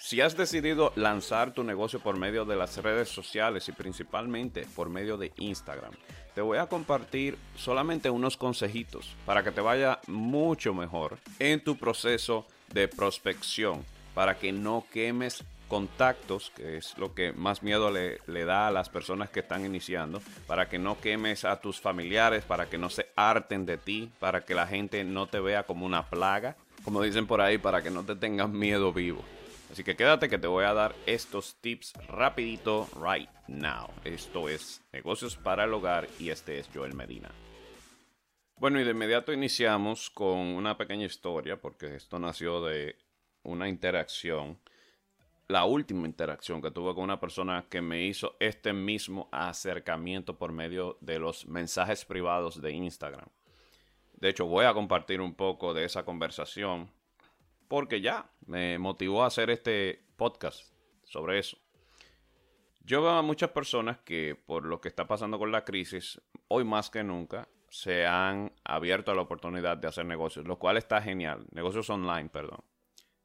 Si has decidido lanzar tu negocio por medio de las redes sociales y principalmente por medio de Instagram, te voy a compartir solamente unos consejitos para que te vaya mucho mejor en tu proceso de prospección, para que no quemes contactos, que es lo que más miedo le, da a las personas que están iniciando, para que no quemes a tus familiares, para que no se harten de ti, para que la gente no te vea como una plaga, como dicen por ahí, para que no te tengan miedo vivo. Así que quédate que te voy a dar estos tips rapidito right now. Esto es negocios para el hogar y este es Joel Medina. Bueno, y de inmediato iniciamos con una pequeña historia porque esto nació de una interacción, la última interacción que tuve con una persona que me hizo este mismo acercamiento por medio de los mensajes privados de Instagram. De hecho, voy a compartir un poco de esa conversación porque ya me motivó a hacer este podcast sobre eso. Yo veo a muchas personas que por lo que está pasando con la crisis, hoy más que nunca, se han abierto a la oportunidad de hacer negocios, lo cual está genial. Negocios online, perdón.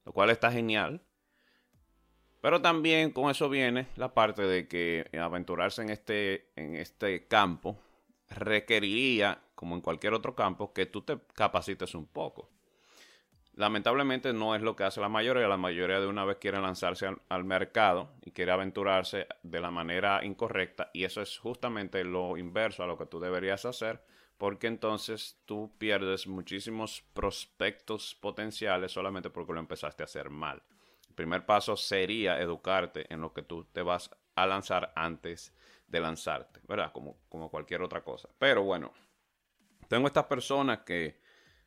Lo cual está genial. Pero también con eso viene la parte de que aventurarse en este, en este campo requeriría, como en cualquier otro campo, que tú te capacites un poco. Lamentablemente no es lo que hace la mayoría. La mayoría de una vez quiere lanzarse al, mercado y quiere aventurarse de la manera incorrecta. Y eso es justamente lo inverso a lo que tú deberías hacer. Porque entonces tú pierdes muchísimos prospectos potenciales solamente porque lo empezaste a hacer mal. El primer paso sería educarte en lo que tú te vas a lanzar antes de lanzarte, ¿verdad? Como, como cualquier otra cosa. Pero bueno, tengo estas personas que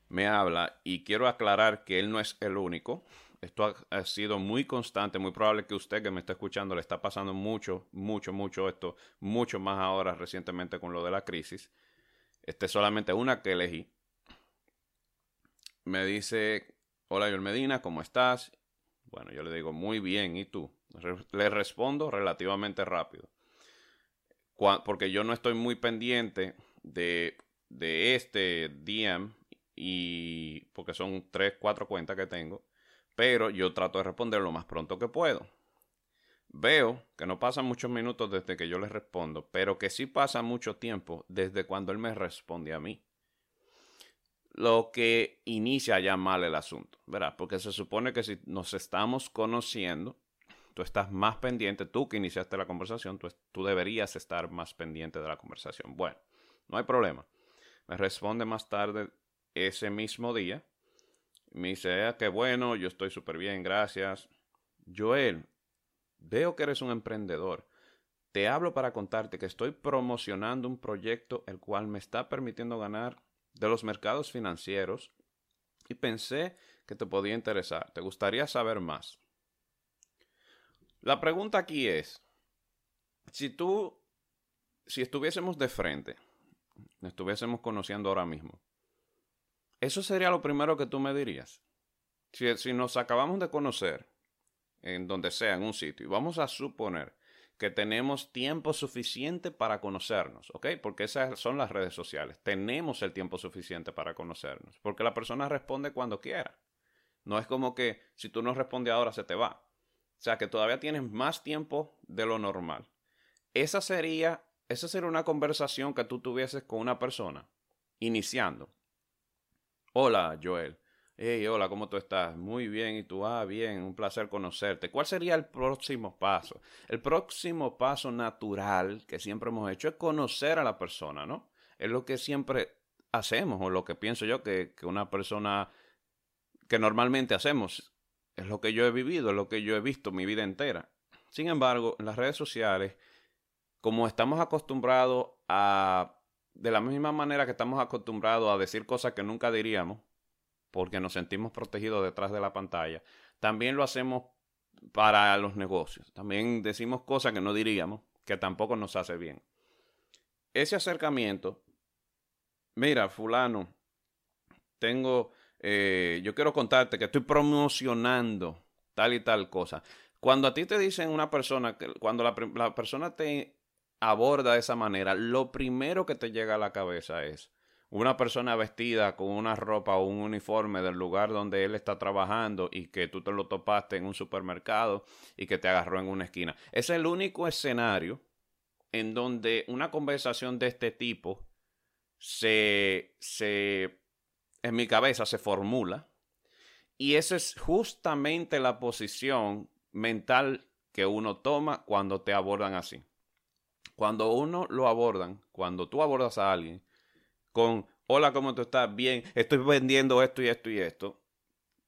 me habla y quiero aclarar que él no es el único. Esto ha, sido muy constante, muy probable que usted que me está escuchando le está pasando mucho, mucho, mucho esto, mucho más ahora recientemente con lo de la crisis. Este es solamente una que elegí. Me dice, hola Joel Medina, ¿cómo estás? Bueno, yo le digo, muy bien, ¿y tú? Le respondo relativamente rápido. Porque yo no estoy muy pendiente de, de este DM y porque son tres, cuatro cuentas que tengo, pero yo trato de responder lo más pronto que puedo. Veo que no pasan muchos minutos desde que yo le respondo, pero que sí pasa mucho tiempo desde cuando él me responde a mí. Lo que inicia ya mal el asunto, ¿verdad? Porque se supone que si nos estamos conociendo, tú estás más pendiente, tú que iniciaste la conversación, tú, tú deberías estar más pendiente de la conversación. Bueno, no hay problema. Me responde más tarde ese mismo día. Me dice, ah, qué bueno, yo estoy súper bien, gracias. Joel, veo que eres un emprendedor. Te hablo para contarte que estoy promocionando un proyecto el cual me está permitiendo ganar de los mercados financieros y pensé que te podía interesar. ¿Te gustaría saber más? La pregunta aquí es, si tú, si estuviésemos de frente, estuviésemos conociendo ahora mismo, eso sería lo primero que tú me dirías. Si, nos acabamos de conocer, en donde sea, en un sitio, y vamos a suponer que tenemos tiempo suficiente para conocernos, ¿ok? Porque esas son las redes sociales. Tenemos el tiempo suficiente para conocernos, porque la persona responde cuando quiera. No es como que si tú no respondes ahora se te va. O sea que todavía tienes más tiempo de lo normal. Esa sería, esa sería una conversación que tú tuvieses con una persona, iniciando. Hola, Joel. Hey, hola, ¿cómo tú estás? Muy bien, ¿y tú? Ah, bien, un placer conocerte. ¿Cuál sería el próximo paso? El próximo paso natural que siempre hemos hecho es conocer a la persona, ¿no? Es lo que siempre hacemos, o lo que pienso yo que, que una persona que normalmente hacemos. Es lo que yo he vivido, es lo que yo he visto mi vida entera. Sin embargo, en las redes sociales, como estamos acostumbrados a de la misma manera que estamos acostumbrados a decir cosas que nunca diríamos, porque nos sentimos protegidos detrás de la pantalla, también lo hacemos para los negocios. También decimos cosas que no diríamos, que tampoco nos hace bien. Ese acercamiento, mira, fulano, tengo, eh, yo quiero contarte que estoy promocionando tal y tal cosa. Cuando a ti te dicen una persona, cuando la, la persona te aborda de esa manera, lo primero que te llega a la cabeza es, una persona vestida con una ropa o un uniforme del lugar donde él está trabajando y que tú te lo topaste en un supermercado y que te agarró en una esquina. Es el único escenario en donde una conversación de este tipo se, se en mi cabeza se formula y esa es justamente la posición mental que uno toma cuando te abordan así. Cuando uno lo abordan, cuando tú abordas a alguien con, hola, ¿cómo tú estás? Bien, estoy vendiendo esto y esto y esto.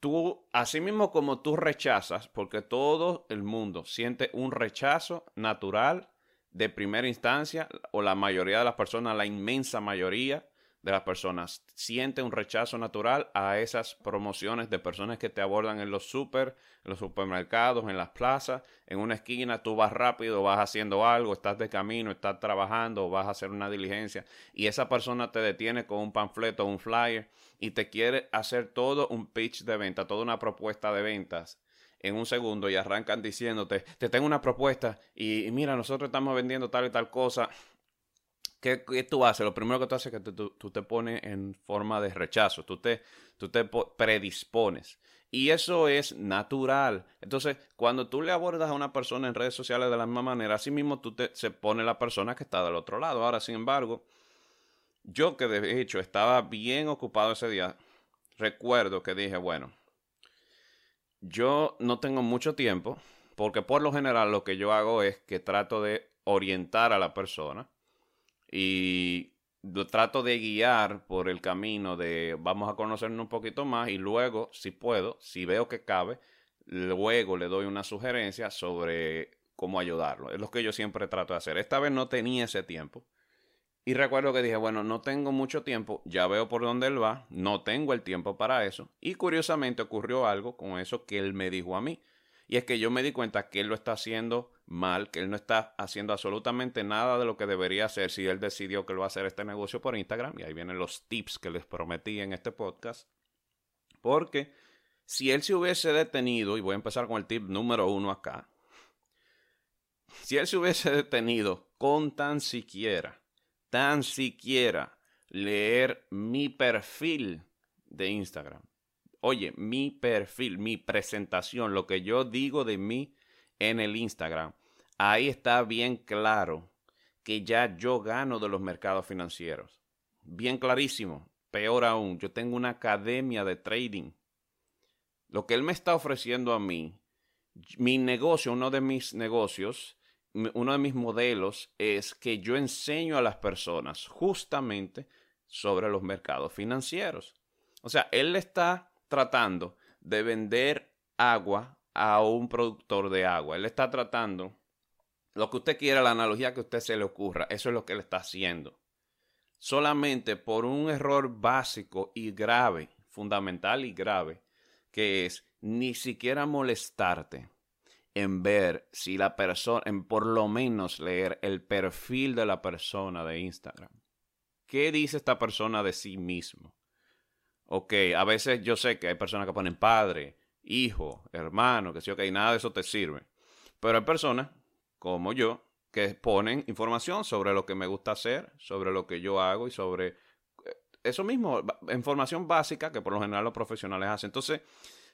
Tú, así mismo como tú rechazas, porque todo el mundo siente un rechazo natural de primera instancia, o la mayoría de las personas, la inmensa mayoría, de las personas. Siente un rechazo natural a esas promociones de personas que te abordan en los super, en los supermercados, en las plazas, en una esquina, tú vas rápido, vas haciendo algo, estás de camino, estás trabajando, vas a hacer una diligencia y esa persona te detiene con un panfleto, un flyer y te quiere hacer todo un pitch de venta, toda una propuesta de ventas en un segundo y arrancan diciéndote, te tengo una propuesta y, mira, nosotros estamos vendiendo tal y tal cosa ¿Qué, tú haces? Lo primero que tú haces es que tú, te pones en forma de rechazo, tú te, tú te predispones. Y eso es natural. Entonces, cuando tú le abordas a una persona en redes sociales de la misma manera, así mismo tú te, se pone la persona que está del otro lado. Ahora, sin embargo, yo que de hecho estaba bien ocupado ese día, recuerdo que dije, bueno, yo no tengo mucho tiempo, porque por lo general lo que yo hago es que trato de orientar a la persona y lo trato de guiar por el camino de vamos a conocernos un poquito más y luego, si puedo, si veo que cabe, luego le doy una sugerencia sobre cómo ayudarlo. Es lo que yo siempre trato de hacer. Esta vez no tenía ese tiempo. Y recuerdo que dije, bueno, no tengo mucho tiempo, ya veo por dónde él va, no tengo el tiempo para eso. Y curiosamente ocurrió algo con eso que él me dijo a mí. Y es que yo me di cuenta que él lo está haciendo mal, que él no está haciendo absolutamente nada de lo que debería hacer si él decidió que lo va a hacer este negocio por Instagram. Y ahí vienen los tips que les prometí en este podcast. Porque si él se hubiese detenido, y voy a empezar con el tip número uno acá, si él se hubiese detenido con tan siquiera, tan siquiera leer mi perfil de Instagram, oye, mi perfil, mi presentación, lo que yo digo de mí en el Instagram, ahí está bien claro que ya yo gano de los mercados financieros. Bien clarísimo. Peor aún, yo tengo una academia de trading. Lo que él me está ofreciendo a mí, mi negocio, uno de mis negocios, uno de mis modelos es que yo enseño a las personas justamente sobre los mercados financieros. O sea, él está tratando de vender agua a un productor de agua. Él está tratando lo que usted quiera, la analogía que a usted se le ocurra. Eso es lo que él está haciendo. Solamente por un error básico y grave, fundamental y grave, que es ni siquiera molestarte en ver si la persona, en por lo menos leer el perfil de la persona de Instagram. ¿Qué dice esta persona de sí mismo? Ok, a veces yo sé que hay personas que ponen padre, hijo, hermano, que sí, ok, nada de eso te sirve. Pero hay personas, como yo, que ponen información sobre lo que me gusta hacer, sobre lo que yo hago y sobre eh, eso mismo, información básica que por lo general los profesionales hacen. Entonces,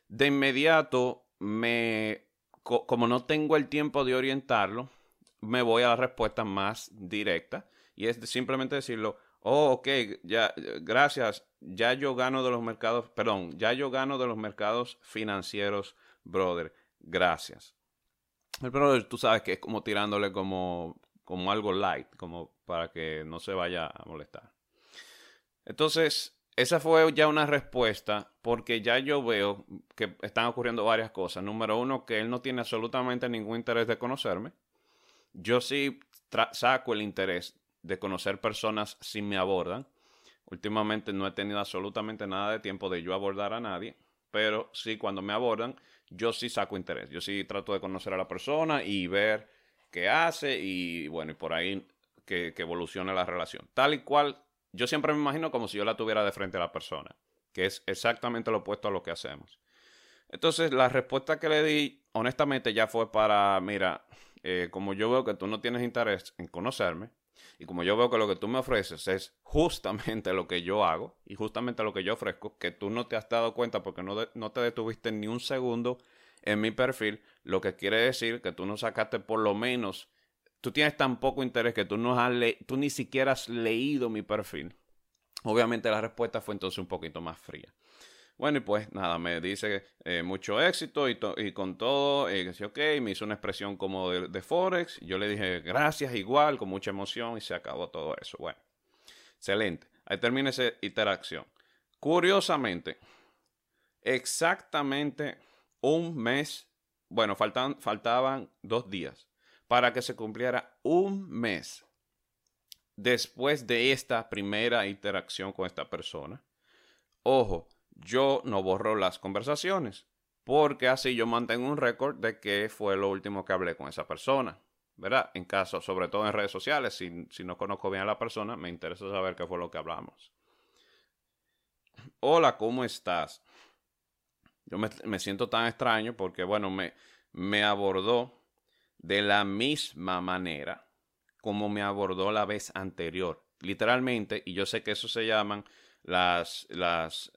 de inmediato, me, como no tengo el tiempo de orientarlo, me voy a la respuesta más directa y es simplemente decirlo, oh, ok, ya, gracias, ya yo gano de los mercados, perdón, ya yo gano de los mercados financieros, brother, gracias. El tú sabes que es como tirándole como, como algo light, como para que no se vaya a molestar. Entonces, esa fue ya una respuesta porque ya yo veo que están ocurriendo varias cosas. Número uno, que él no tiene absolutamente ningún interés de conocerme. Yo sí saco el interés de conocer personas si me abordan. Últimamente no he tenido absolutamente nada de tiempo de yo abordar a nadie, pero sí cuando me abordan, yo sí saco interés. Yo sí trato de conocer a la persona y ver qué hace y bueno, y por ahí que, que evolucione la relación. Tal y cual, yo siempre me imagino como si yo la tuviera de frente a la persona, que es exactamente lo opuesto a lo que hacemos. Entonces, la respuesta que le di, honestamente, ya fue para, mira, eh, como yo veo que tú no tienes interés en conocerme, Y como yo veo que lo que tú me ofreces es justamente lo que yo hago y justamente lo que yo ofrezco, que tú no te has dado cuenta porque no, no te detuviste ni un segundo en mi perfil, lo que quiere decir que tú no sacaste por lo menos, tú tienes tan poco interés que tú, no has tú ni siquiera has leído mi perfil. Obviamente la respuesta fue entonces un poquito más fría. Bueno, y pues nada, me dice eh, mucho éxito y, con todo, eh, que ok, me hizo una expresión como de, de, Forex. Yo le dije gracias igual, con mucha emoción y se acabó todo eso. Bueno, excelente. Ahí termina esa interacción. Curiosamente, exactamente un mes, bueno, faltaban, faltaban dos días para que se cumpliera un mes después de esta primera interacción con esta persona. Ojo, yo no borro las conversaciones, porque así yo mantengo un récord de qué fue lo último que hablé con esa persona. ¿Verdad? En caso, sobre todo en redes sociales, si, no conozco bien a la persona, me interesa saber qué fue lo que hablamos. Hola, ¿cómo estás? Yo me, me siento tan extraño porque, bueno, me, me abordó de la misma manera como me abordó la vez anterior. Literalmente, y yo sé que eso se llaman las, las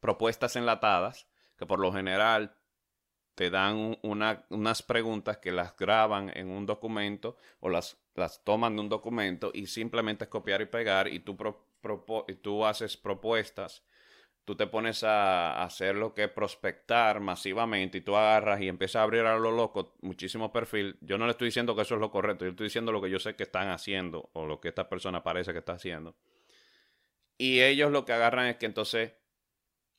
propuestas enlatadas, que por lo general te dan unas preguntas que las graban en un documento o las, toman de un documento y simplemente es copiar y pegar y tú, haces propuestas, tú te pones a hacer lo que prospectar masivamente y tú agarras y empiezas a abrir a lo loco muchísimo perfil. Yo no le estoy diciendo que eso es lo correcto, yo estoy diciendo lo que yo sé que están haciendo o lo que esta persona parece que está haciendo. Y ellos lo que agarran es que entonces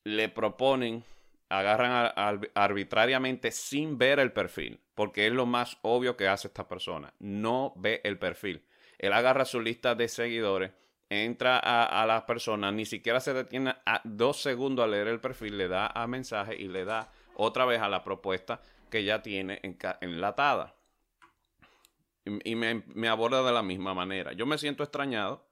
le proponen, agarran arbitrariamente sin ver el perfil, porque es lo más obvio que hace esta persona, no ve el perfil. Él agarra su lista de seguidores, entra a, a la persona, ni siquiera se detiene a dos segundos a leer el perfil, le da a mensaje y le da otra vez a la propuesta que ya tiene enlatada. Y, me aborda de la misma manera. Yo me siento extrañado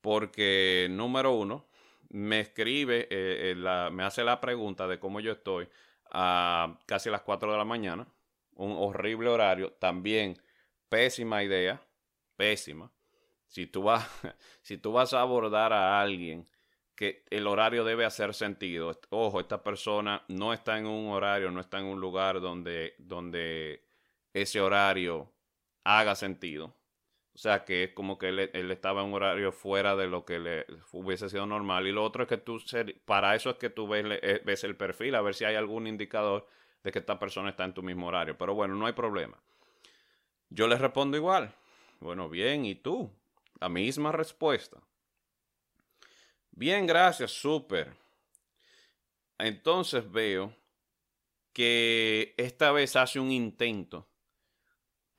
porque, número uno, me escribe, eh, eh, me hace la pregunta de cómo yo estoy a casi las 4 de la mañana. Un horrible horario. También pésima idea. Pésima. Si tú, vas, si tú vas a abordar a alguien que el horario debe hacer sentido. Ojo, esta persona no está en un horario, no está en un lugar donde, donde ese horario haga sentido. Sea que es como que él, estaba en un horario fuera de lo que le hubiese sido normal. Y lo otro es que tú, para eso es que tú ves, eh, ves el perfil, a ver si hay algún indicador de que esta persona está en tu mismo horario. Pero bueno, no hay problema. Yo le respondo igual. Bueno, bien, ¿y tú? La misma respuesta. Bien, gracias, súper. Entonces veo que esta vez hace un intento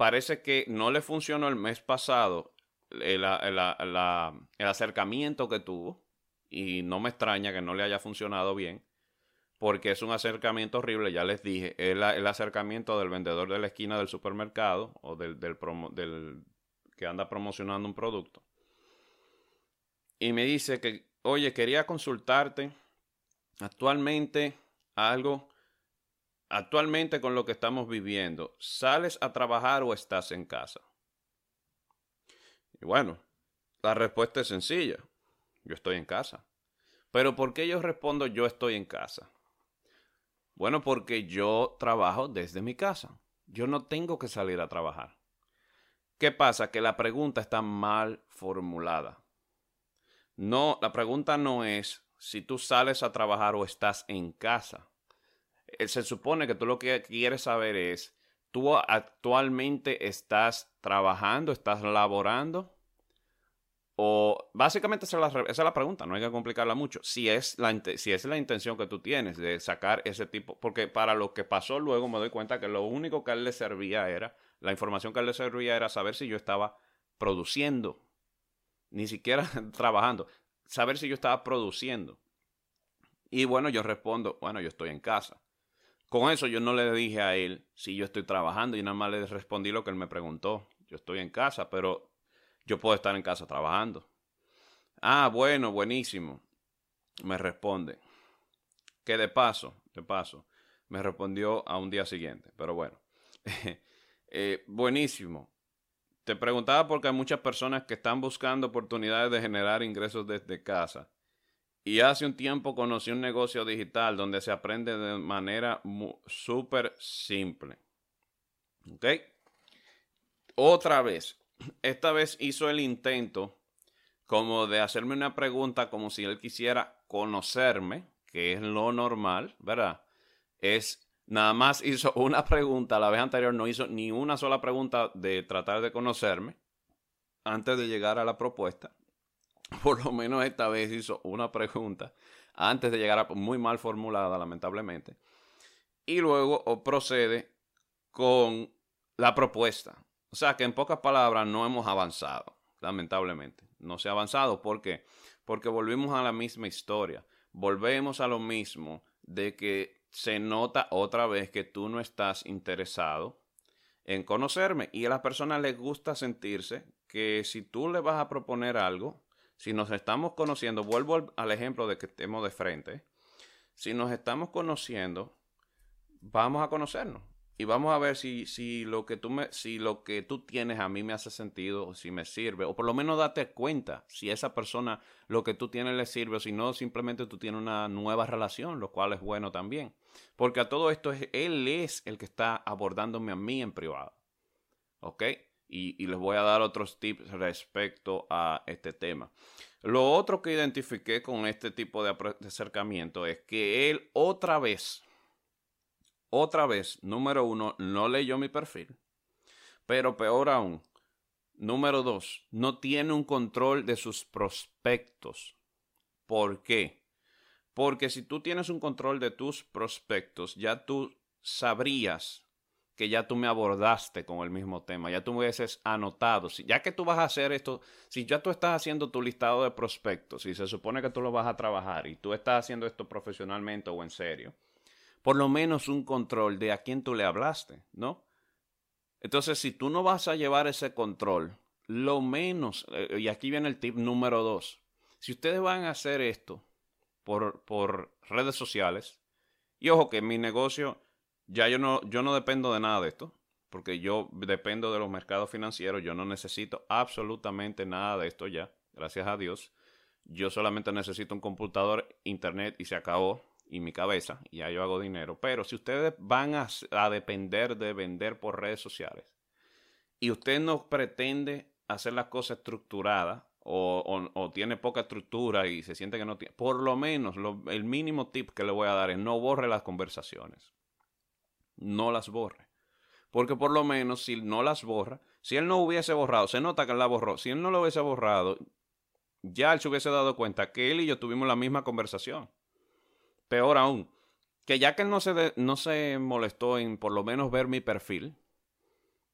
parece que no le funcionó el mes pasado el, acercamiento que tuvo y no me extraña que no le haya funcionado bien porque es un acercamiento horrible, ya les dije, el, acercamiento del vendedor de la esquina del supermercado o del, del que anda promocionando un producto. Y me dice que, oye, quería consultarte actualmente algo actualmente con lo que estamos viviendo, ¿sales a trabajar o estás en casa? Y bueno, la respuesta es sencilla. Yo estoy en casa. Pero ¿por qué yo respondo yo estoy en casa? Bueno, porque yo trabajo desde mi casa. Yo no tengo que salir a trabajar. ¿Qué pasa? Que la pregunta está mal formulada. No, la pregunta no es si tú sales a trabajar o estás en casa. Eh, se supone que tú lo que quieres saber es, ¿tú actualmente estás trabajando, estás laborando? O básicamente esa es, la, pregunta, no hay que complicarla mucho. Si es, la, si es la intención que tú tienes de sacar ese tipo, porque para lo que pasó luego me doy cuenta que lo único que a él le servía era, la información que a él le servía era saber si yo estaba produciendo, ni siquiera trabajando, saber si yo estaba produciendo. Y bueno, yo respondo, bueno, yo estoy en casa. Con eso yo no le dije a él si yo estoy trabajando y nada más le respondí lo que él me preguntó. Yo estoy en casa, pero yo puedo estar en casa trabajando. Ah, bueno, buenísimo. Me responde. Que de paso, de paso, me respondió a un día siguiente. Pero bueno, eh, buenísimo. te preguntaba porque hay muchas personas que están buscando oportunidades de generar ingresos desde casa. Y hace un tiempo conocí un negocio digital donde se aprende de manera súper simple. ¿Ok? Otra vez. Esta vez hizo el intento como de hacerme una pregunta como si él quisiera conocerme, que es lo normal, ¿verdad? Es nada más hizo una pregunta, la vez anterior no hizo ni una sola pregunta de tratar de conocerme antes de llegar a la propuesta. Por lo menos esta vez hizo una pregunta antes de llegar a muy mal formulada, lamentablemente. Y luego procede con la propuesta. O sea que en pocas palabras no hemos avanzado, lamentablemente no se ha avanzado. ¿Por qué? Porque volvimos a la misma historia. Volvemos a lo mismo de que se nota otra vez que tú no estás interesado en conocerme. Y a las personas les gusta sentirse que si tú le vas a proponer algo, si nos estamos conociendo, vuelvo al ejemplo de que estemos de frente, si nos estamos conociendo, vamos a conocernos y vamos a ver si, si, lo que tú me, si lo que tú tienes a mí me hace sentido, o si me sirve, o por lo menos date cuenta si esa persona lo que tú tienes le sirve, o si no, simplemente tú tienes una nueva relación, lo cual es bueno también. Porque a todo esto es, él es el que está abordándome a mí en privado. ¿Ok? Y, les voy a dar otros tips respecto a este tema. Lo otro que identifiqué con este tipo de acercamiento es que él otra vez otra vez, número uno, no leyó mi perfil. Pero peor aún, número dos, no tiene un control de sus prospectos. ¿Por qué? Porque si tú tienes un control de tus prospectos, ya tú sabrías que ya tú me abordaste con el mismo tema, ya tú me hubieses anotado, si, ya que tú vas a hacer esto, si ya tú estás haciendo tu listado de prospectos y se supone que tú lo vas a trabajar y tú estás haciendo esto profesionalmente o en serio, por lo menos un control de a quién tú le hablaste, ¿no? Entonces, si tú no vas a llevar ese control, lo menos, eh, y aquí viene el tip número dos, si ustedes van a hacer esto por, por redes sociales, y ojo que mi negocio, ya yo no, yo no dependo de nada de esto, porque yo dependo de los mercados financieros, yo no necesito absolutamente nada de esto ya, gracias a Dios. Yo solamente necesito un computador, internet y se acabó y mi cabeza, y ya yo hago dinero. Pero si ustedes van a, depender de vender por redes sociales y usted no pretende hacer las cosas estructuradas o, tiene poca estructura y se siente que no tiene, por lo menos el mínimo tip que le voy a dar es no borre las conversaciones. No las borre. Porque por lo menos si no las borra, si él no hubiese borrado, se nota que él la borró, si él no lo hubiese borrado, ya él se hubiese dado cuenta que él y yo tuvimos la misma conversación. Peor aún, que ya que él no se, no se molestó en por lo menos ver mi perfil,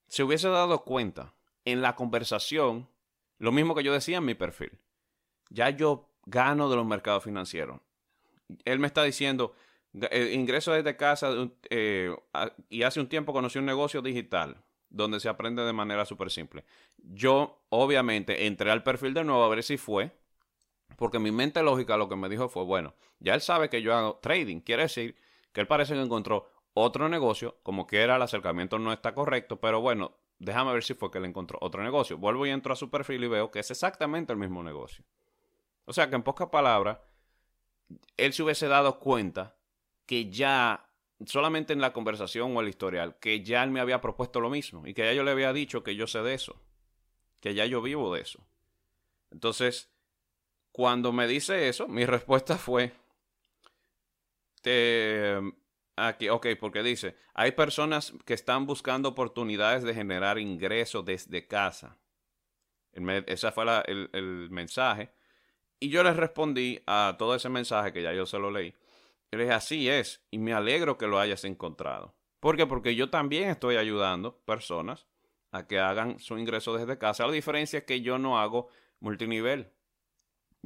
se hubiese dado cuenta en la conversación lo mismo que yo decía en mi perfil. Ya yo gano de los mercados financieros. Él me está diciendo, ingreso desde casa eh, y hace un tiempo conocí un negocio digital donde se aprende de manera súper simple. Yo, obviamente, entré al perfil de nuevo a ver si fue porque mi mente lógica lo que me dijo fue, bueno, ya él sabe que yo hago trading. Quiere decir que él parece que encontró otro negocio, como que era el acercamiento no está correcto, pero bueno, déjame ver si fue que él encontró otro negocio. Vuelvo y entro a su perfil y veo que es exactamente el mismo negocio. O sea que en pocas palabras, él se hubiese dado cuenta que ya, solamente en la conversación o el historial, que ya él me había propuesto lo mismo y que ya yo le había dicho que yo sé de eso, que ya yo vivo de eso. Entonces, cuando me dice eso, mi respuesta fue, te, aquí, ok, porque dice, hay personas que están buscando oportunidades de generar ingresos desde casa. ese fue el, el, mensaje. Y yo les respondí a todo ese mensaje que ya yo se lo leí. Dije, así es, y me alegro que lo hayas encontrado. ¿Por qué? Porque yo también estoy ayudando personas a que hagan su ingreso desde casa. La diferencia es que yo no hago multinivel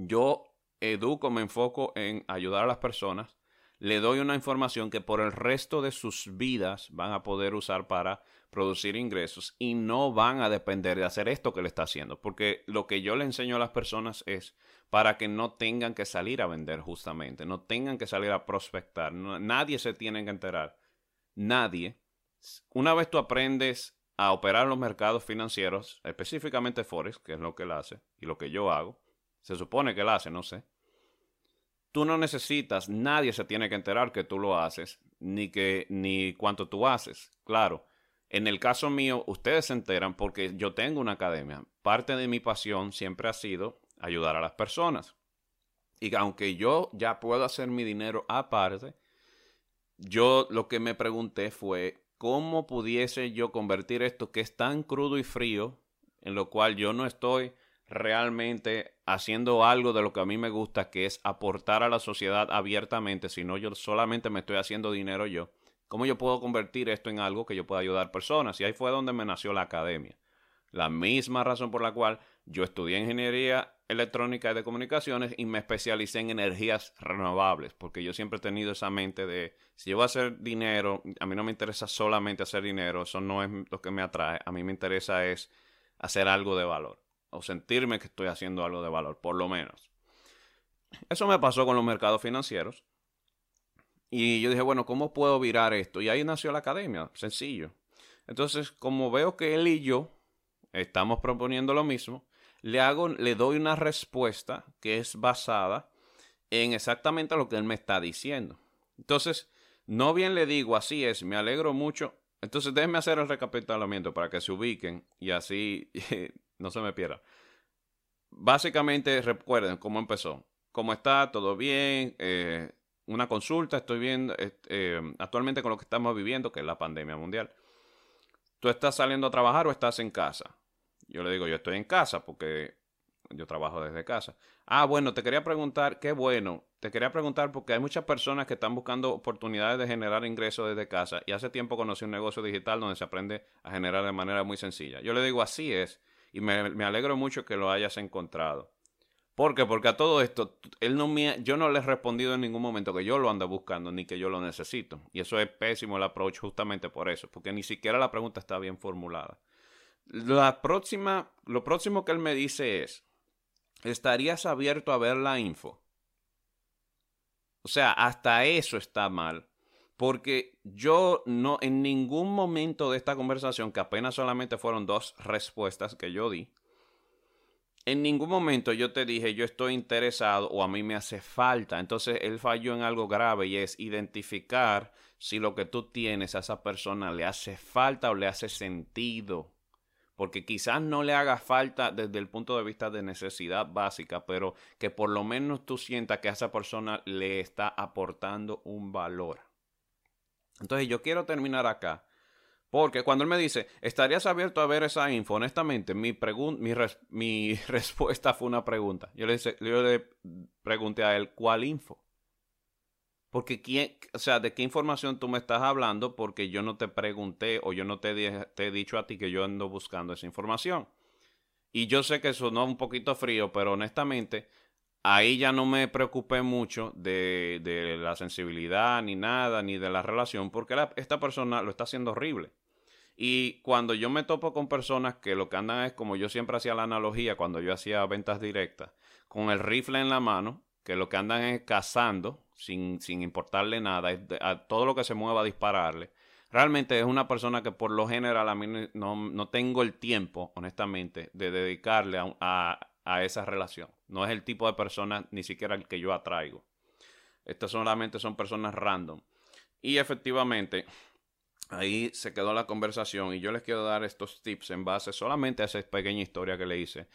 yo educo, me enfoco en ayudar a las personas, le doy una información que por el resto de sus vidas van a poder usar para producir ingresos y no van a depender de hacer esto que le está haciendo, porque lo que yo le enseño a las personas es para que no tengan que salir a vender justamente, no tengan que salir a prospectar, nadie se tiene que enterar, nadie. Una vez tú aprendes a operar los mercados financieros, específicamente Forex, que es lo que él hace y lo que yo hago. Se supone que él hace, no sé. Tú no necesitas, nadie se tiene que enterar que tú lo haces, ni que ni cuánto tú haces. Claro, en el caso mío, ustedes se enteran porque yo tengo una academia. Parte de mi pasión siempre ha sido ayudar a las personas. Y aunque yo ya puedo hacer mi dinero aparte, yo lo que me pregunté fue cómo pudiese yo convertir esto que es tan crudo y frío, en lo cual yo no estoy realmente haciendo algo de lo que a mí me gusta, que es aportar a la sociedad abiertamente, sino yo solamente me estoy haciendo dinero yo. ¿Cómo yo puedo convertir esto en algo que yo pueda ayudar personas? Y ahí fue donde me nació la academia. La misma razón por la cual yo estudié ingeniería electrónica y de comunicaciones y me especialicé en energías renovables, porque yo siempre he tenido esa mente de, si yo voy a hacer dinero, a mí no me interesa solamente hacer dinero, eso no es lo que me atrae, a mí me interesa es hacer algo de valor, o sentirme que estoy haciendo algo de valor, por lo menos. Eso me pasó con los mercados financieros. Y yo dije, bueno, ¿cómo puedo virar esto? Y ahí nació la academia, sencillo. Entonces, como veo que él y yo estamos proponiendo lo mismo, le hago, le doy una respuesta que es basada en exactamente lo que él me está diciendo. Entonces, no bien le digo, así es, me alegro mucho. Entonces, déjenme hacer el recapitulamiento para que se ubiquen y así no se me pierda. Básicamente, recuerden cómo empezó. ¿Cómo está? ¿Todo bien? Eh, una consulta, estoy viendo eh, actualmente con lo que estamos viviendo, que es la pandemia mundial. ¿Tú estás saliendo a trabajar o estás en casa? Yo le digo, yo estoy en casa porque yo trabajo desde casa. Ah, bueno, te quería preguntar, qué bueno, te quería preguntar porque hay muchas personas que están buscando oportunidades de generar ingresos desde casa y hace tiempo conocí un negocio digital donde se aprende a generar de manera muy sencilla. Yo le digo, así es y me, me alegro mucho que lo hayas encontrado. ¿Por qué? Porque a todo esto, él no me, yo no le he respondido en ningún momento que yo lo ando buscando ni que yo lo necesito. Y eso es pésimo el approach justamente por eso, porque ni siquiera la pregunta está bien formulada. La próxima, lo próximo que él me dice es, ¿estarías abierto a ver la info? O sea, hasta eso está mal. Porque yo no, en ningún momento de esta conversación, que apenas solamente fueron dos respuestas que yo di, en ningún momento yo te dije yo estoy interesado o a mí me hace falta. Entonces él falló en algo grave y es identificar si lo que tú tienes a esa persona le hace falta o le hace sentido. Porque quizás no le haga falta desde el punto de vista de necesidad básica, pero que por lo menos tú sientas que a esa persona le está aportando un valor. Entonces yo quiero terminar acá porque cuando él me dice, ¿estarías abierto a ver esa info? Honestamente, mi, mi, mi respuesta fue una pregunta. Yo le, yo le pregunté a él, ¿cuál info? Porque, ¿quién, o sea, ¿de qué información tú me estás hablando? Porque yo no te pregunté o yo no te, te he dicho a ti que yo ando buscando esa información. Y yo sé que sonó un poquito frío, pero honestamente, ahí ya no me preocupé mucho de, de, la sensibilidad, ni nada, ni de la relación, porque esta persona lo está haciendo horrible. Y cuando yo me topo con personas que lo que andan es como yo siempre hacía la analogía cuando yo hacía ventas directas, con el rifle en la mano, que lo que andan es cazando sin, sin importarle nada, a todo lo que se mueva a dispararle. Realmente es una persona que por lo general a mí no, no tengo el tiempo, honestamente, de dedicarle a, a, esa relación. No es el tipo de persona ni siquiera el que yo atraigo. Estas solamente son personas random. Y efectivamente, ahí se quedó la conversación y yo les quiero dar estos tips en base solamente a esa pequeña historia que le hice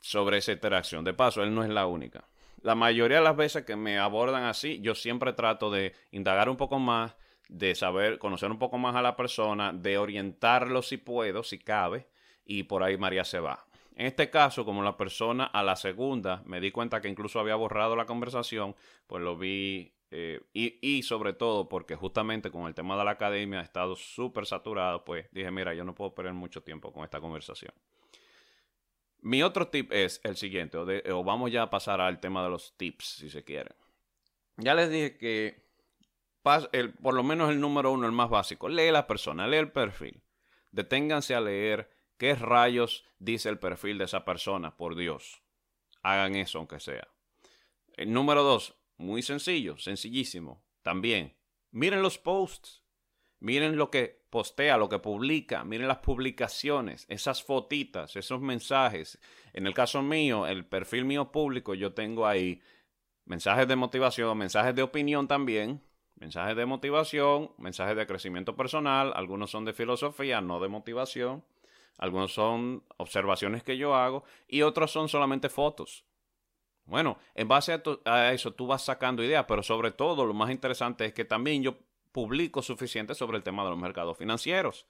sobre esa interacción. De paso, él no es la única. La mayoría de las veces que me abordan así, yo siempre trato de indagar un poco más, de saber, conocer un poco más a la persona, de orientarlo si puedo, si cabe, y por ahí María se va. En este caso, como la persona a la segunda me di cuenta que incluso había borrado la conversación, pues lo vi eh, y, sobre todo porque justamente con el tema de la academia ha estado súper saturado, pues dije, mira, yo no puedo perder mucho tiempo con esta conversación. Mi otro tip es el siguiente, o, vamos ya a pasar al tema de los tips, si se quiere. Ya les dije que por lo menos el número uno, el más básico, lee la persona, lee el perfil. Deténganse a leer qué rayos dice el perfil de esa persona, por Dios. Hagan eso aunque sea. El número dos, muy sencillo, sencillísimo. También, miren los posts. Miren lo que postea, lo que publica, miren las publicaciones, esas fotitas, esos mensajes. En el caso mío, el perfil mío público, yo tengo ahí mensajes de motivación, mensajes de opinión también, mensajes de motivación, mensajes de crecimiento personal, algunos son de filosofía, no de motivación, algunos son observaciones que yo hago y otros son solamente fotos. Bueno, en base a, eso tú vas sacando ideas, pero sobre todo lo más interesante es que también yo publico suficiente sobre el tema de los mercados financieros.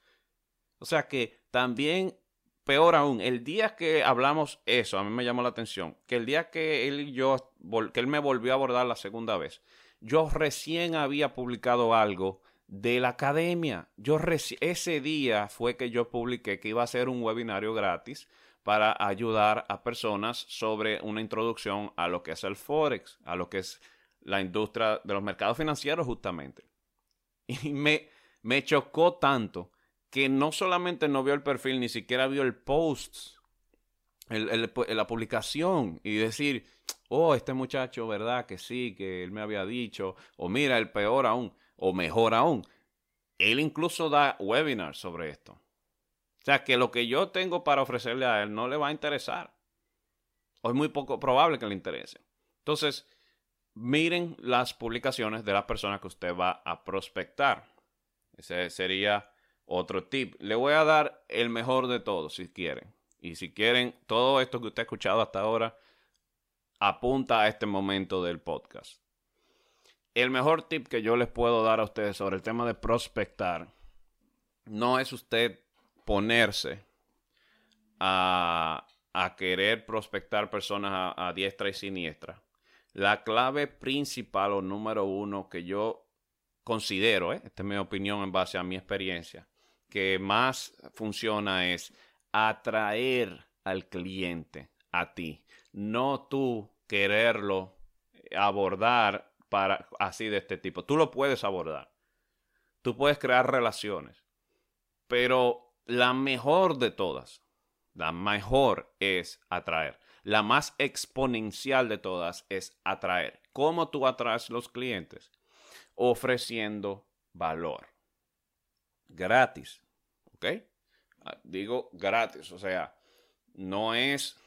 O sea que también, peor aún, el día que hablamos eso, a mí me llamó la atención, que el día que él y yo, que él me volvió a abordar la segunda vez, yo recién había publicado algo de la academia. Yo ese día fue que yo publiqué que iba a ser un webinario gratis para ayudar a personas sobre una introducción a lo que es el Forex, a lo que es la industria de los mercados financieros justamente. Y me, me chocó tanto que no solamente no vio el perfil, ni siquiera vio el post, la publicación y decir, oh, este muchacho, ¿verdad? Que sí, que él me había dicho, o mira, el peor aún, o mejor aún, él incluso da webinars sobre esto. O sea, que lo que yo tengo para ofrecerle a él no le va a interesar. O es muy poco probable que le interese. Entonces, miren las publicaciones de las personas que usted va a prospectar. Ese sería otro tip. Le voy a dar el mejor de todos, si quieren. Y si quieren, todo esto que usted ha escuchado hasta ahora apunta a este momento del podcast. El mejor tip que yo les puedo dar a ustedes sobre el tema de prospectar no es usted ponerse a, querer prospectar personas a, diestra y siniestra. La clave principal o número uno que yo considero, ¿eh? esta es mi opinión en base a mi experiencia, que más funciona es atraer al cliente a ti, no tú quererlo abordar así de este tipo. Tú lo puedes abordar. Tú puedes crear relaciones. Pero la mejor de todas, la mejor es atraer. La más exponencial de todas es atraer. ¿Cómo tú atraes los clientes? Ofreciendo valor. Gratis. ¿Ok? Ah, digo gratis. O sea, no es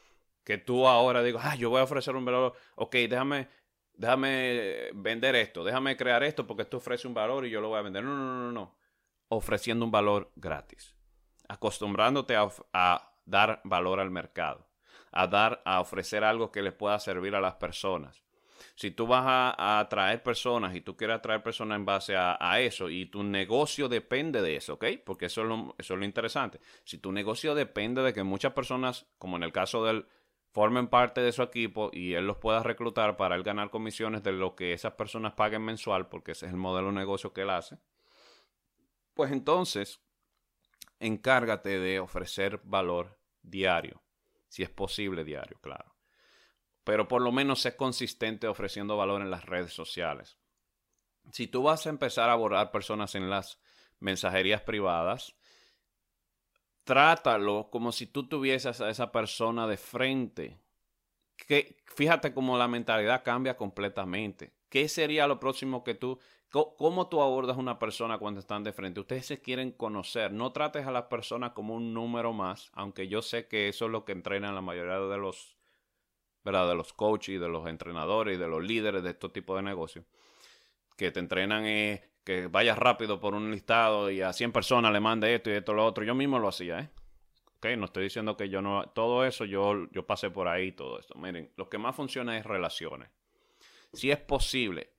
que tú ahora digas, ah, yo voy a ofrecer un valor. Ok, déjame, déjame vender esto. Déjame crear esto porque esto ofrece un valor y yo lo voy a vender. No, no, no, no. Ofreciendo un valor gratis acostumbrándote a, dar valor al mercado, a dar, a ofrecer algo que les pueda servir a las personas. Si tú vas a, atraer personas y tú quieres atraer personas en base a, eso y tu negocio depende de eso, ¿ok? Porque es, eso es lo interesante. Si tu negocio depende de que muchas personas, como en el caso del, formen parte de su equipo y él los pueda reclutar para él ganar comisiones de lo que esas personas paguen mensual, porque ese es el modelo de negocio que él hace, pues entonces encárgate de ofrecer valor diario, si es posible diario, claro. Pero por lo menos sé consistente ofreciendo valor en las redes sociales. Si tú vas a empezar a abordar personas en las mensajerías privadas, trátalo como si tú tuvieses a esa persona de frente. Que, fíjate cómo la mentalidad cambia completamente. ¿Qué sería lo próximo que tú ¿Cómo tú abordas una persona cuando están de frente? Ustedes se quieren conocer. No trates a las personas como un número más, aunque yo sé que eso es lo que entrenan la mayoría de los, ¿verdad? De los coaches de los entrenadores y de los líderes de estos tipos de negocios. Que te entrenan eh, que vayas rápido por un listado y a 100 personas le mande esto y esto lo otro. Yo mismo lo hacía, ¿eh? Ok, no estoy diciendo que yo no... Todo eso yo, yo pasé por ahí, todo esto. Miren, lo que más funciona es relaciones. Si es posible,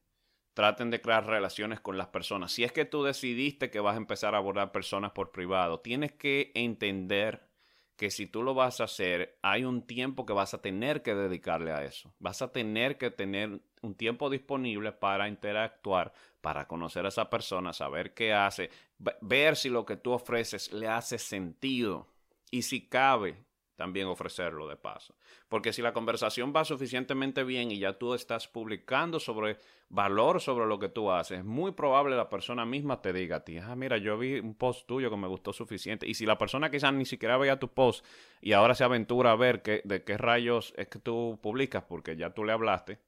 traten de crear relaciones con las personas. Si es que tú decidiste que vas a empezar a abordar personas por privado, tienes que entender que si tú lo vas a hacer, hay un tiempo que vas a tener que dedicarle a eso. Vas a tener que tener un tiempo disponible para interactuar, para conocer a esa persona, saber qué hace, ver si lo que tú ofreces le hace sentido y si cabe también ofrecerlo de paso. Porque si la conversación va suficientemente bien y ya tú estás publicando sobre valor sobre lo que tú haces, es muy probable la persona misma te diga a ti, ah, mira, yo vi un post tuyo que me gustó suficiente. Y si la persona quizás ni siquiera veía tu post y ahora se aventura a ver qué, de qué rayos es que tú publicas porque ya tú le hablaste,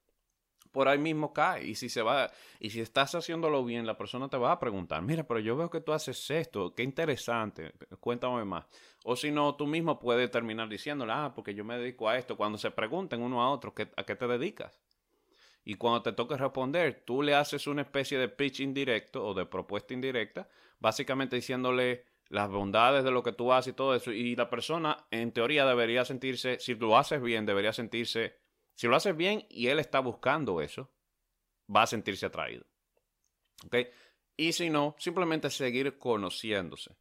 por ahí mismo cae. Y si se va, y si estás haciéndolo bien, la persona te va a preguntar, mira, pero yo veo que tú haces esto, qué interesante, cuéntame más. O si no, tú mismo puedes terminar diciéndole, ah, porque yo me dedico a esto. Cuando se pregunten uno a otro, ¿a qué te dedicas? Y cuando te toque responder, tú le haces una especie de pitch indirecto o de propuesta indirecta, básicamente diciéndole las bondades de lo que tú haces y todo eso. Y la persona, en teoría, debería sentirse, si lo haces bien, debería sentirse, si lo haces bien y él está buscando eso, va a sentirse atraído. ¿Ok? Y si no, simplemente seguir conociéndose.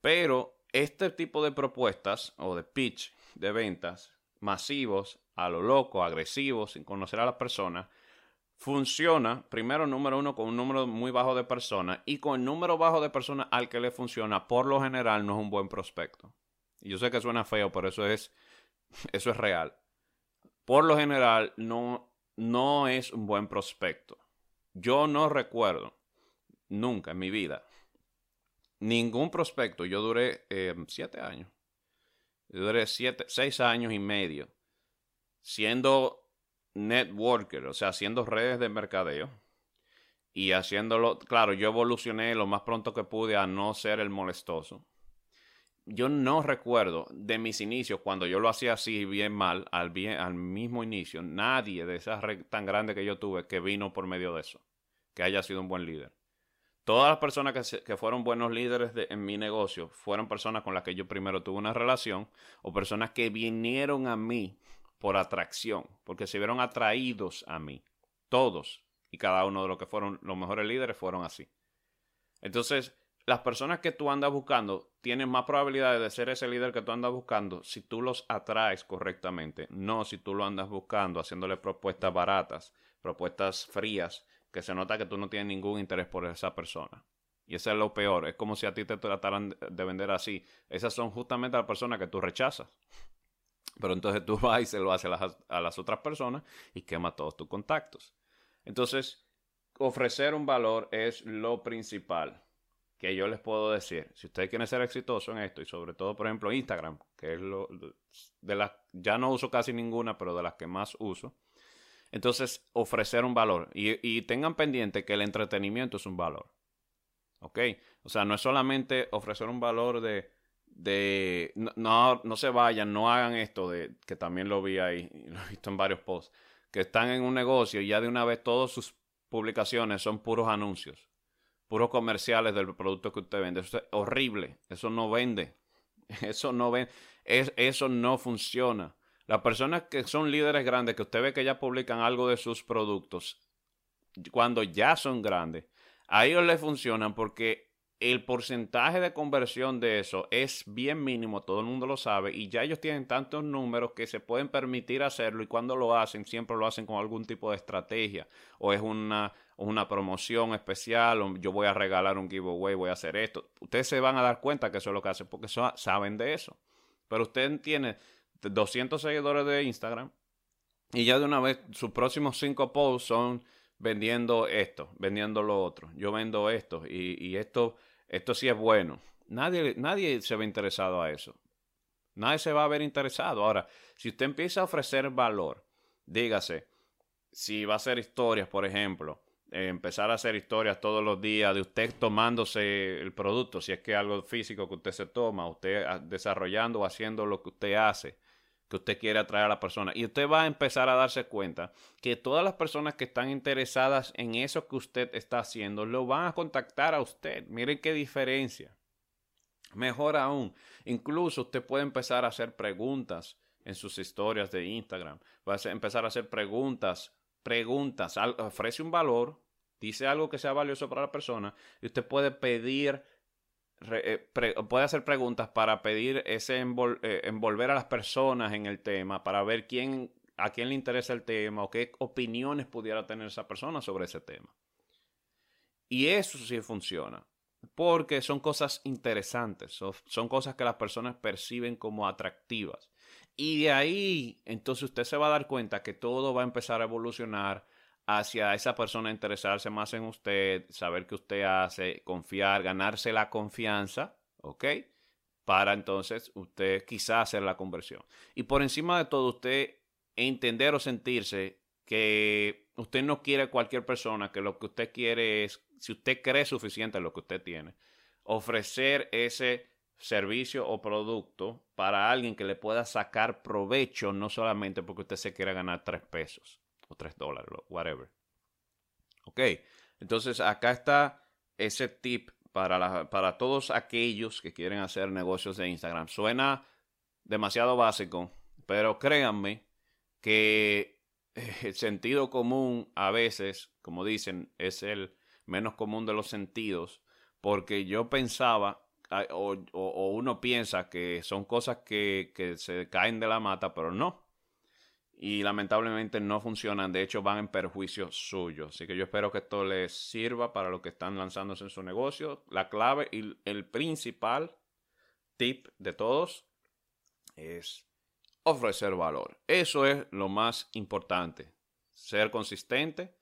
Pero este tipo de propuestas o de pitch de ventas masivos, a lo loco, agresivos, sin conocer a la persona, funciona, primero, número uno, con un número muy bajo de personas y con el número bajo de personas al que le funciona, por lo general no es un buen prospecto. Y yo sé que suena feo, pero eso es, eso es real. Por lo general no, no es un buen prospecto. Yo no recuerdo nunca en mi vida ningún prospecto. Yo duré eh, siete años. Yo duré siete, seis años y medio siendo networker, o sea, haciendo redes de mercadeo y haciéndolo, claro, yo evolucioné lo más pronto que pude a no ser el molestoso. Yo no recuerdo de mis inicios, cuando yo lo hacía así bien mal, al, bien, al mismo inicio, nadie de esas redes tan grandes que yo tuve que vino por medio de eso, que haya sido un buen líder. Todas las personas que, que fueron buenos líderes en mi negocio fueron personas con las que yo primero tuve una relación o personas que vinieron a mí por atracción, porque se vieron atraídos a mí. Todos y cada uno de los que fueron los mejores líderes fueron así. Entonces, las personas que tú andas buscando tienen más probabilidades de ser ese líder que tú andas buscando si tú los atraes correctamente, no si tú lo andas buscando haciéndole propuestas baratas, propuestas frías, que se nota que tú no tienes ningún interés por esa persona. Y eso es lo peor, es como si a ti te trataran de vender así. Esas son justamente las personas que tú rechazas. Pero entonces tú vas y se lo haces a las, otras personas y quema todos tus contactos. Entonces, ofrecer un valor es lo principal que yo les puedo decir. Si ustedes quieren ser exitosos en esto, y sobre todo, por ejemplo, Instagram, que es lo de las, ya no uso casi ninguna, pero de las que más uso. Entonces, ofrecer un valor. Y, tengan pendiente que el entretenimiento es un valor. ¿Ok? O sea, no es solamente ofrecer un valor de de no, no, se vayan, no hagan esto de que también lo vi ahí, lo he visto en varios posts, que están en un negocio y ya de una vez todas sus publicaciones son puros anuncios, puros comerciales del producto que usted vende. Eso es horrible, eso no vende. Eso no vende, es, eso no funciona. Las personas que son líderes grandes, que usted ve que ya publican algo de sus productos, cuando ya son grandes, a ellos les funcionan porque el porcentaje de conversión de eso es bien mínimo, todo el mundo lo sabe, y ya ellos tienen tantos números que se pueden permitir hacerlo y cuando lo hacen siempre lo hacen con algún tipo de estrategia o es una, una promoción especial o yo voy a regalar un giveaway, voy a hacer esto. Ustedes se van a dar cuenta que eso es lo que hacen porque saben de eso. Pero usted tiene 200 seguidores de Instagram y ya de una vez sus próximos cinco posts son vendiendo esto, vendiendo lo otro. Yo vendo esto y, esto, esto sí es bueno. Nadie, nadie se ve interesado a eso. Nadie se va a ver interesado. Ahora, si usted empieza a ofrecer valor, dígase, si va a hacer historias, por ejemplo, eh, empezar a hacer historias todos los días de usted tomándose el producto, si es que algo físico que usted se toma, usted ah, desarrollando o haciendo lo que usted hace, que usted quiere atraer a la persona. Y usted va a empezar a darse cuenta que todas las personas que están interesadas en eso que usted está haciendo lo van a contactar a usted. Miren qué diferencia. Mejor aún, incluso usted puede empezar a hacer preguntas en sus historias de Instagram. Va a empezar a hacer preguntas, preguntas, ofrece un valor, dice algo que sea valioso para la persona y usted puede pedir eh, puede hacer preguntas para pedir ese eh, envolver a las personas en el tema, para ver quién, a quién le interesa el tema o qué opiniones pudiera tener esa persona sobre ese tema. Y eso sí funciona, porque son cosas interesantes, son cosas que las personas perciben como atractivas. Y de ahí, entonces usted se va a dar cuenta que todo va a empezar a evolucionar hacia esa persona interesarse más en usted, saber qué usted hace, confiar, ganarse la confianza, ¿ok? Para entonces usted quizá hacer la conversión. Y por encima de todo, usted entender o sentirse que usted no quiere cualquier persona, que lo que usted quiere es, si usted cree suficiente lo que usted tiene, ofrecer ese servicio o producto para alguien que le pueda sacar provecho, no solamente porque usted se quiera ganar tres pesos o tres dólares, whatever. Ok, entonces acá está ese tip para, para todos aquellos que quieren hacer negocios de Instagram. Suena demasiado básico, pero créanme que el sentido común a veces, como dicen, es el menos común de los sentidos, porque yo pensaba o, uno piensa que son cosas que, que, se caen de la mata, pero no. Y lamentablemente no funcionan, de hecho van en perjuicio suyo. Así que yo espero que esto les sirva para los que están lanzándose en su negocio. La clave y el principal tip de todos es ofrecer valor. Eso es lo más importante. Ser consistente,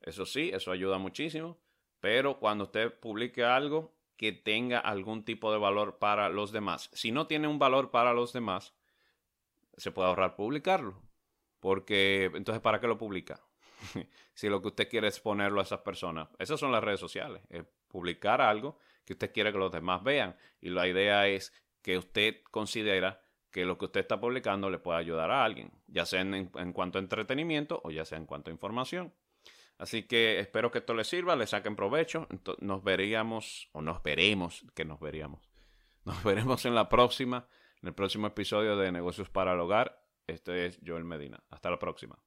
eso sí, eso ayuda muchísimo. Pero cuando usted publique algo, que tenga algún tipo de valor para los demás. Si no tiene un valor para los demás, se puede ahorrar publicarlo. Porque entonces, ¿para qué lo publica? si lo que usted quiere es ponerlo a esas personas. Esas son las redes sociales. Es publicar algo que usted quiere que los demás vean. Y la idea es que usted considera que lo que usted está publicando le pueda ayudar a alguien, ya sea en, en cuanto a entretenimiento o ya sea en cuanto a información. Así que espero que esto les sirva, le saquen provecho. Nos veríamos, o nos veremos, que nos veríamos. Nos veremos en la próxima, en el próximo episodio de Negocios para el Hogar. Este es Joel Medina. Hasta la próxima.